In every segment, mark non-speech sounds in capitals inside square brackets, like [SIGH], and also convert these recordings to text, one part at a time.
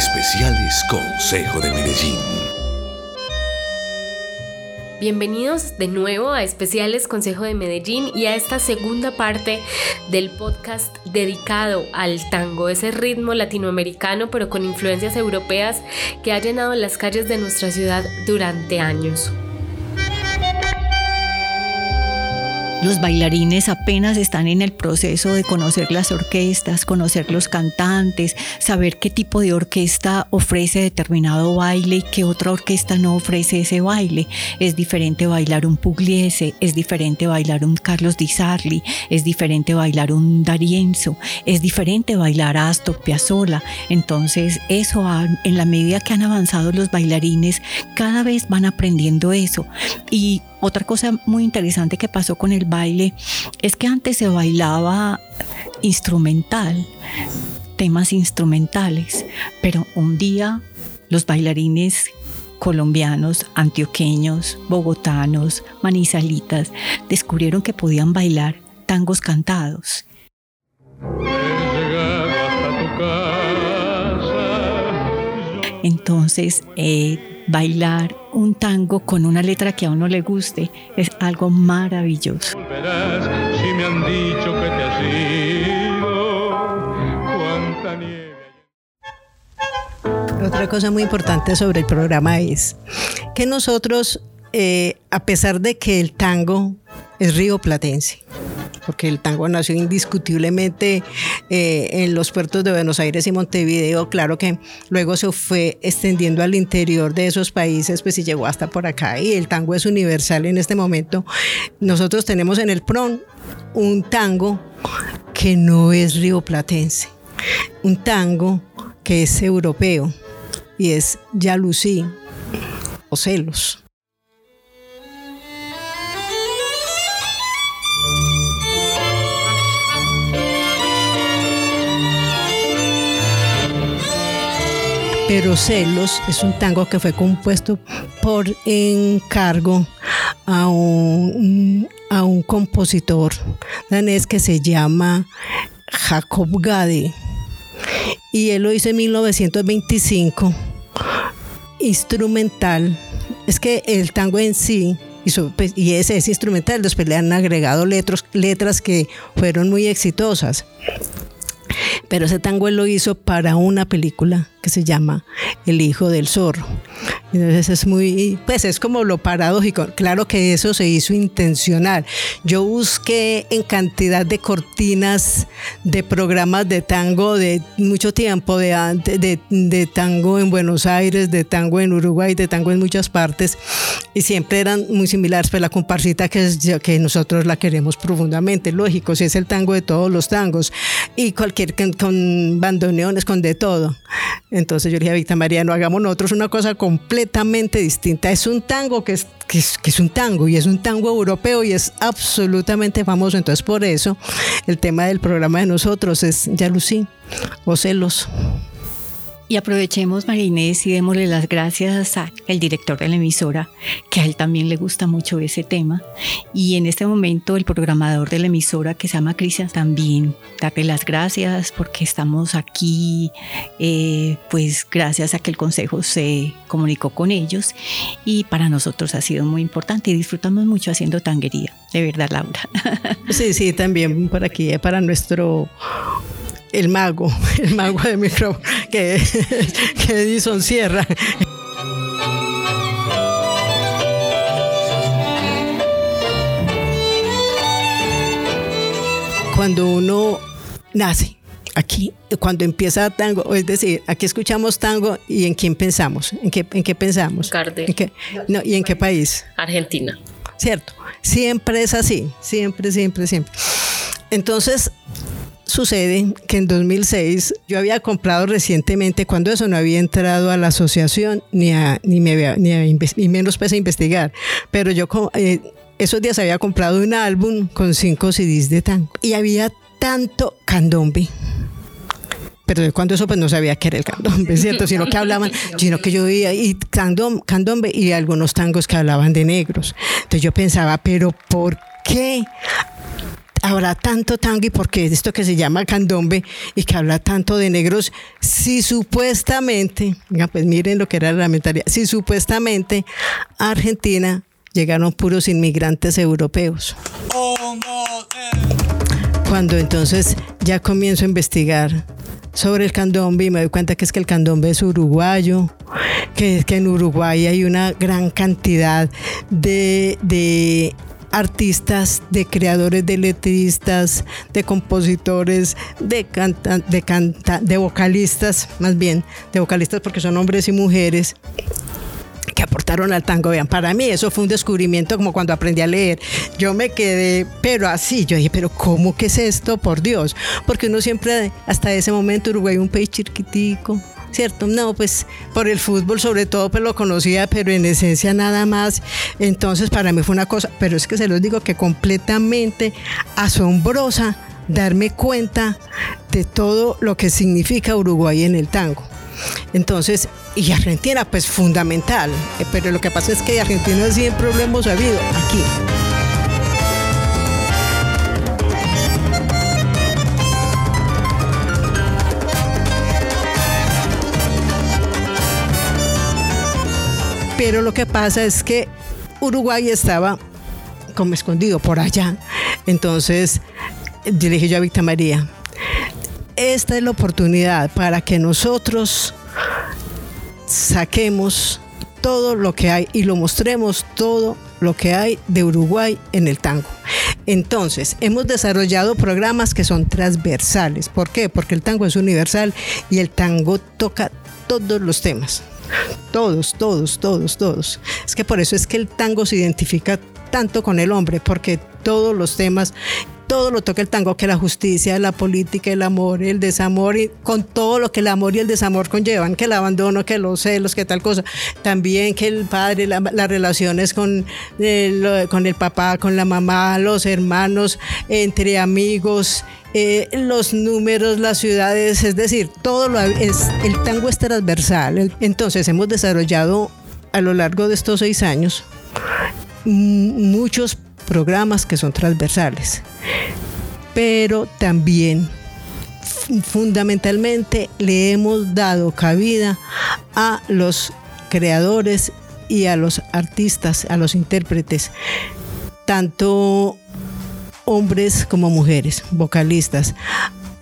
Especiales Consejo de Medellín. Bienvenidos de nuevo a Especiales Consejo de Medellín y a esta segunda parte del podcast dedicado al tango, ese ritmo latinoamericano pero con influencias europeas que ha llenado las calles de nuestra ciudad durante años. Los bailarines apenas están en el proceso de conocer las orquestas, conocer los cantantes, saber qué tipo de orquesta ofrece determinado baile y qué otra orquesta no ofrece ese baile. Es diferente bailar un Pugliese, es diferente bailar un Carlos Di Sarli, es diferente bailar un D'Arienzo, es diferente bailar a Astor Piazzolla. Entonces, eso en la medida que han avanzado los bailarines, cada vez van aprendiendo eso. Y otra cosa muy interesante que pasó con el baile es que antes se bailaba instrumental, temas instrumentales, pero un día los bailarines colombianos, antioqueños, bogotanos, manizalitas, descubrieron que podían bailar tangos cantados. Entonces, eh, bailar un tango con una letra que a uno le guste es algo maravilloso. Otra cosa muy importante sobre el programa es que nosotros, eh, a pesar de que el tango es río platense, porque el tango nació indiscutiblemente eh, en los puertos de Buenos Aires y Montevideo, claro que luego se fue extendiendo al interior de esos países, pues y llegó hasta por acá, y el tango es universal en este momento. Nosotros tenemos en el PRON un tango que no es rioplatense, un tango que es europeo y es Yalusí o Celos. Pero Celos es un tango que fue compuesto por encargo a un, a un compositor danés que se llama Jacob Gade. Y él lo hizo en 1925, instrumental. Es que el tango en sí pues, y, ese es instrumental, después le han agregado letras, que fueron muy exitosas. Pero ese tango lo hizo para una película que se llama El hijo del zorro. Entonces es muy, pues es como lo paradójico. Claro que eso se hizo intencional. Yo busqué en cantidad de cortinas de programas de tango de mucho tiempo, de, de, tango en Buenos Aires, de tango en Uruguay, de tango en muchas partes, y siempre eran muy similares. Pues la comparsita que, que nosotros la queremos profundamente, lógico, si es el tango de todos los tangos, y cualquier con bandoneones, con de todo. Entonces yo le dije a Victa María, no hagamos nosotros una cosa completamente distinta. Es un tango que es, que es, un tango y es un tango europeo y es absolutamente famoso. Entonces por eso el tema del programa de nosotros es Yalusí o Celos. Y aprovechemos, Marinés, y démosle las gracias al director de la emisora, que a él también le gusta mucho ese tema. Y en este momento el programador de la emisora, que se llama Cristian, también darle las gracias porque estamos aquí, eh, pues gracias a que el consejo se comunicó con ellos. Y para nosotros ha sido muy importante y disfrutamos mucho haciendo tanguería, de verdad, Laura. [LAUGHS] Sí, sí, también por aquí, para nuestro el mago, [LAUGHS] el mago de micro que, [LAUGHS] que Edison Sierra. Cuando uno nace, aquí, cuando empieza tango, es decir, aquí escuchamos tango y en quién pensamos, en qué, en qué pensamos. no, ¿Y en qué país? Argentina. Cierto, siempre es así, siempre, siempre, siempre. Entonces, Sucede que en 2006 yo había comprado recientemente, cuando eso no había entrado a la asociación ni, a, ni, me había, ni, menos pese a investigar, pero yo eh, esos días había comprado un álbum con cinco CDs de tango y había tanto candombe pero cuando eso pues no sabía que era el candombe, ¿cierto? Sino que hablaban, [LAUGHS] sino que yo veía y candombe y algunos tangos que hablaban de negros. Entonces yo pensaba, pero ¿por qué habrá tanto tango y porque esto que se llama candombe y que habla tanto de negros, si supuestamente, pues miren lo que era la mentalidad, si supuestamente a Argentina llegaron puros inmigrantes europeos. Cuando entonces ya comienzo a investigar sobre el candombe y me doy cuenta que es que el candombe es uruguayo, que es que en Uruguay hay una gran cantidad de, de artistas, de creadores de letristas, de compositores, de canta, de canta, de vocalistas, más bien, de vocalistas porque son hombres y mujeres que aportaron al tango. Vean, para mí eso fue un descubrimiento como cuando aprendí a leer. Yo me quedé, pero así, yo dije, pero ¿cómo que es esto? Por Dios. Porque uno siempre, hasta ese momento, Uruguay un país chiquitico, ¿cierto? No, pues por el fútbol sobre todo pues lo conocía, pero en esencia nada más. Entonces para mí fue una cosa, pero es que se los digo que completamente asombrosa darme cuenta de todo lo que significa Uruguay en el tango. Entonces, y Argentina, pues fundamental, eh, pero lo que pasa es que Argentina siempre lo hemos sabido aquí. Pero lo que pasa es que Uruguay estaba como escondido por allá. Entonces, dirigí yo a Victa María. Esta es la oportunidad para que nosotros saquemos todo lo que hay y lo mostremos todo lo que hay de Uruguay en el tango. Entonces, hemos desarrollado programas que son transversales. ¿Por qué? Porque el tango es universal y el tango toca todos los temas. Todos, todos, todos, todos. Es que por eso es que el tango se identifica tanto con el hombre, porque todos los temas todo lo toca el tango, que la justicia, la política, el amor, el desamor, y con todo lo que el amor y el desamor conllevan, que el abandono, que los celos, que tal cosa. También que el padre, las relaciones con el, con el papá, con la mamá, los hermanos, entre amigos, eh, los números, las ciudades, es decir, todo lo es, el tango es transversal. Entonces hemos desarrollado a lo largo de estos seis años muchos programas que son transversales, pero también fundamentalmente le hemos dado cabida a los creadores y a los artistas, a los intérpretes, tanto hombres como mujeres, vocalistas,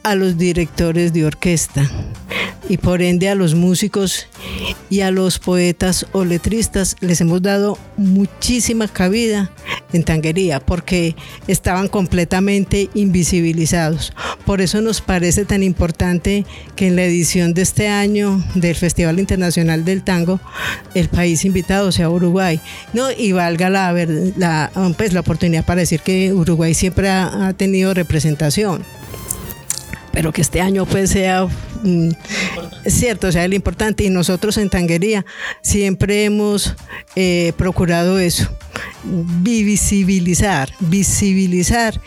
a los directores de orquesta y por ende a los músicos y a los poetas o letristas les hemos dado muchísima cabida en tanguería porque estaban completamente invisibilizados. Por eso nos parece tan importante que en la edición de este año del Festival Internacional del Tango el país invitado sea Uruguay. ¿no? Y valga la, la, pues, la oportunidad para decir que Uruguay siempre ha, ha tenido representación pero que este año pues sea mm, cierto, sea el importante. Y nosotros en Tanguería siempre hemos eh, procurado eso, visibilizar, visibilizar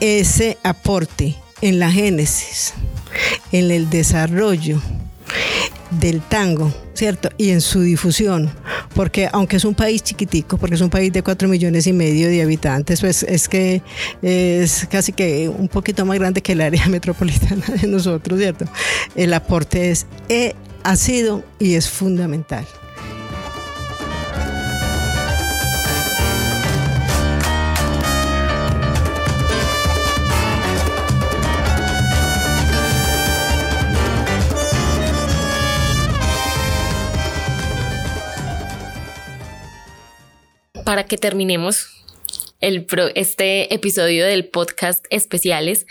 ese aporte en la génesis, en el desarrollo del tango, ¿cierto? Y en su difusión, porque aunque es un país chiquitico, porque es un país de cuatro millones y medio de habitantes, pues es que es casi que un poquito más grande que el área [LAUGHS] metropolitana de nosotros, ¿cierto? El aporte es, eh, ha sido y es fundamental. Para que terminemos el este episodio del podcast especiales,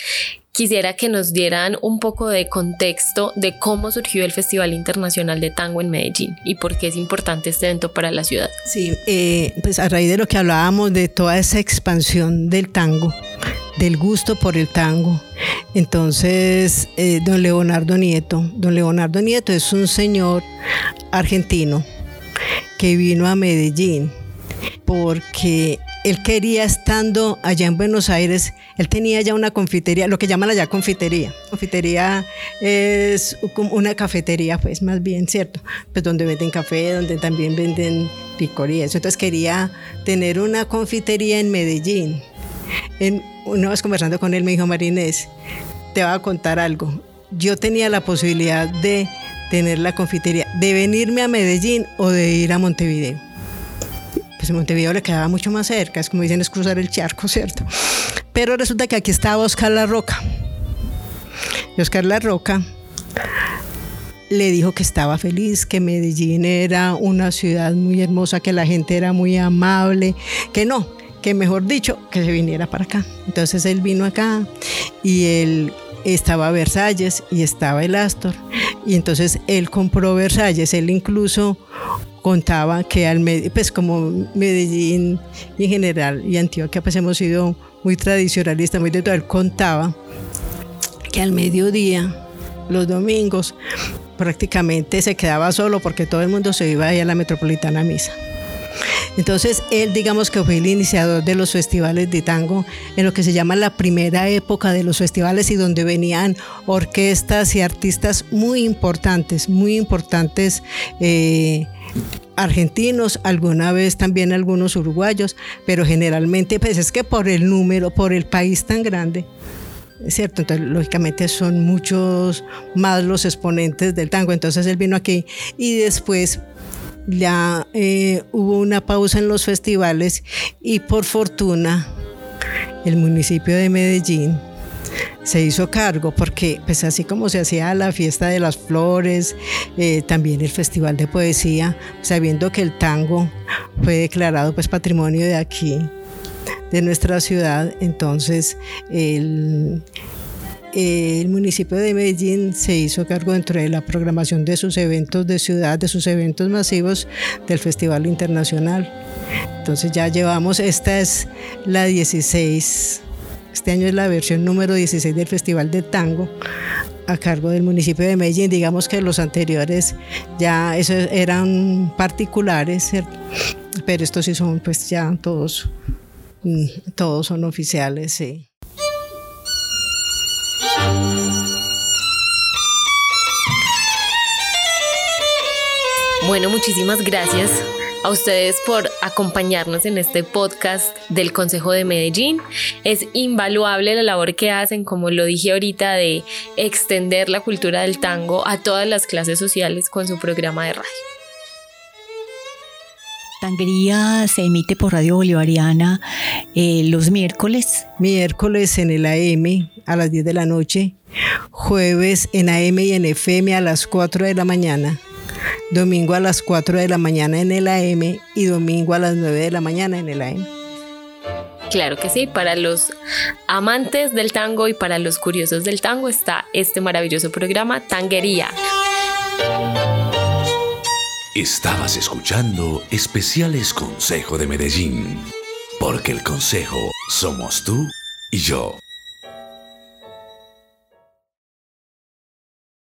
quisiera que nos dieran un poco de contexto de cómo surgió el Festival Internacional de Tango en Medellín y por qué es importante este evento para la ciudad. Sí, eh, pues a raíz de lo que hablábamos de toda esa expansión del tango, del gusto por el tango. Entonces, eh, don Leonardo Nieto, don Leonardo Nieto es un señor argentino que vino a Medellín porque él quería estando allá en Buenos Aires, él tenía ya una confitería, lo que llaman allá confitería. Confitería es una cafetería, pues más bien, ¿cierto? Pues donde venden café, donde también venden licor y eso. Entonces quería tener una confitería en Medellín. Una vez conversando con él me dijo, Marinés, te voy a contar algo. Yo tenía la posibilidad de tener la confitería, de venirme a Medellín o de ir a Montevideo. Montevideo le quedaba mucho más cerca, es como dicen, es cruzar el charco, [LAUGHS] ¿cierto? Pero resulta que aquí estaba Oscar La Roca. Y Oscar La Roca le dijo que estaba feliz, que Medellín era una ciudad muy hermosa, que la gente era muy amable, que no, que mejor dicho, que se viniera para acá. Entonces él vino acá y él estaba Versalles y estaba el Astor. Y entonces él compró Versalles, él incluso contaba que al pues como Medellín en general y Antioquia pues hemos sido muy tradicionalistas, muy de todo, él contaba que al mediodía, los domingos, prácticamente se quedaba solo porque todo el mundo se iba a la metropolitana a misa. Entonces él digamos que fue el iniciador de los festivales de tango en lo que se llama la primera época de los festivales y donde venían orquestas y artistas muy importantes, muy importantes. Eh, argentinos, alguna vez también algunos uruguayos, pero generalmente pues es que por el número, por el país tan grande, ¿cierto? Entonces, lógicamente son muchos más los exponentes del tango. Entonces él vino aquí y después ya eh, hubo una pausa en los festivales y por fortuna el municipio de Medellín se hizo cargo porque pues así como se hacía la fiesta de las flores, eh, también el festival de poesía, sabiendo que el tango fue declarado pues patrimonio de aquí, de nuestra ciudad. Entonces, el, el municipio de Medellín se hizo cargo dentro de la programación de sus eventos de ciudad, de sus eventos masivos del Festival Internacional. Entonces ya llevamos, esta es la 16, este año es la versión número 16 del Festival de Tango a cargo del municipio de Medellín. Digamos que los anteriores ya esos eran particulares, pero estos sí son pues ya todos Mm, todos son oficiales, sí. Bueno, muchísimas gracias a ustedes por acompañarnos en este podcast del Consejo de Medellín. Es invaluable la labor que hacen, como lo dije ahorita, de extender la cultura del tango a todas las clases sociales con su programa de radio. Tanguería se emite por Radio Bolivariana eh, los miércoles. Miércoles en el AM a las 10 de la noche, jueves en AM y en FM a las 4 de la mañana, domingo a las 4 de la mañana en el AM y domingo a las 9 de la mañana en el AM. Claro que sí, para los amantes del tango y para los curiosos del tango está este maravilloso programa Tanguería. Estabas escuchando Especiales Consejo de Medellín, porque el Consejo somos tú y yo.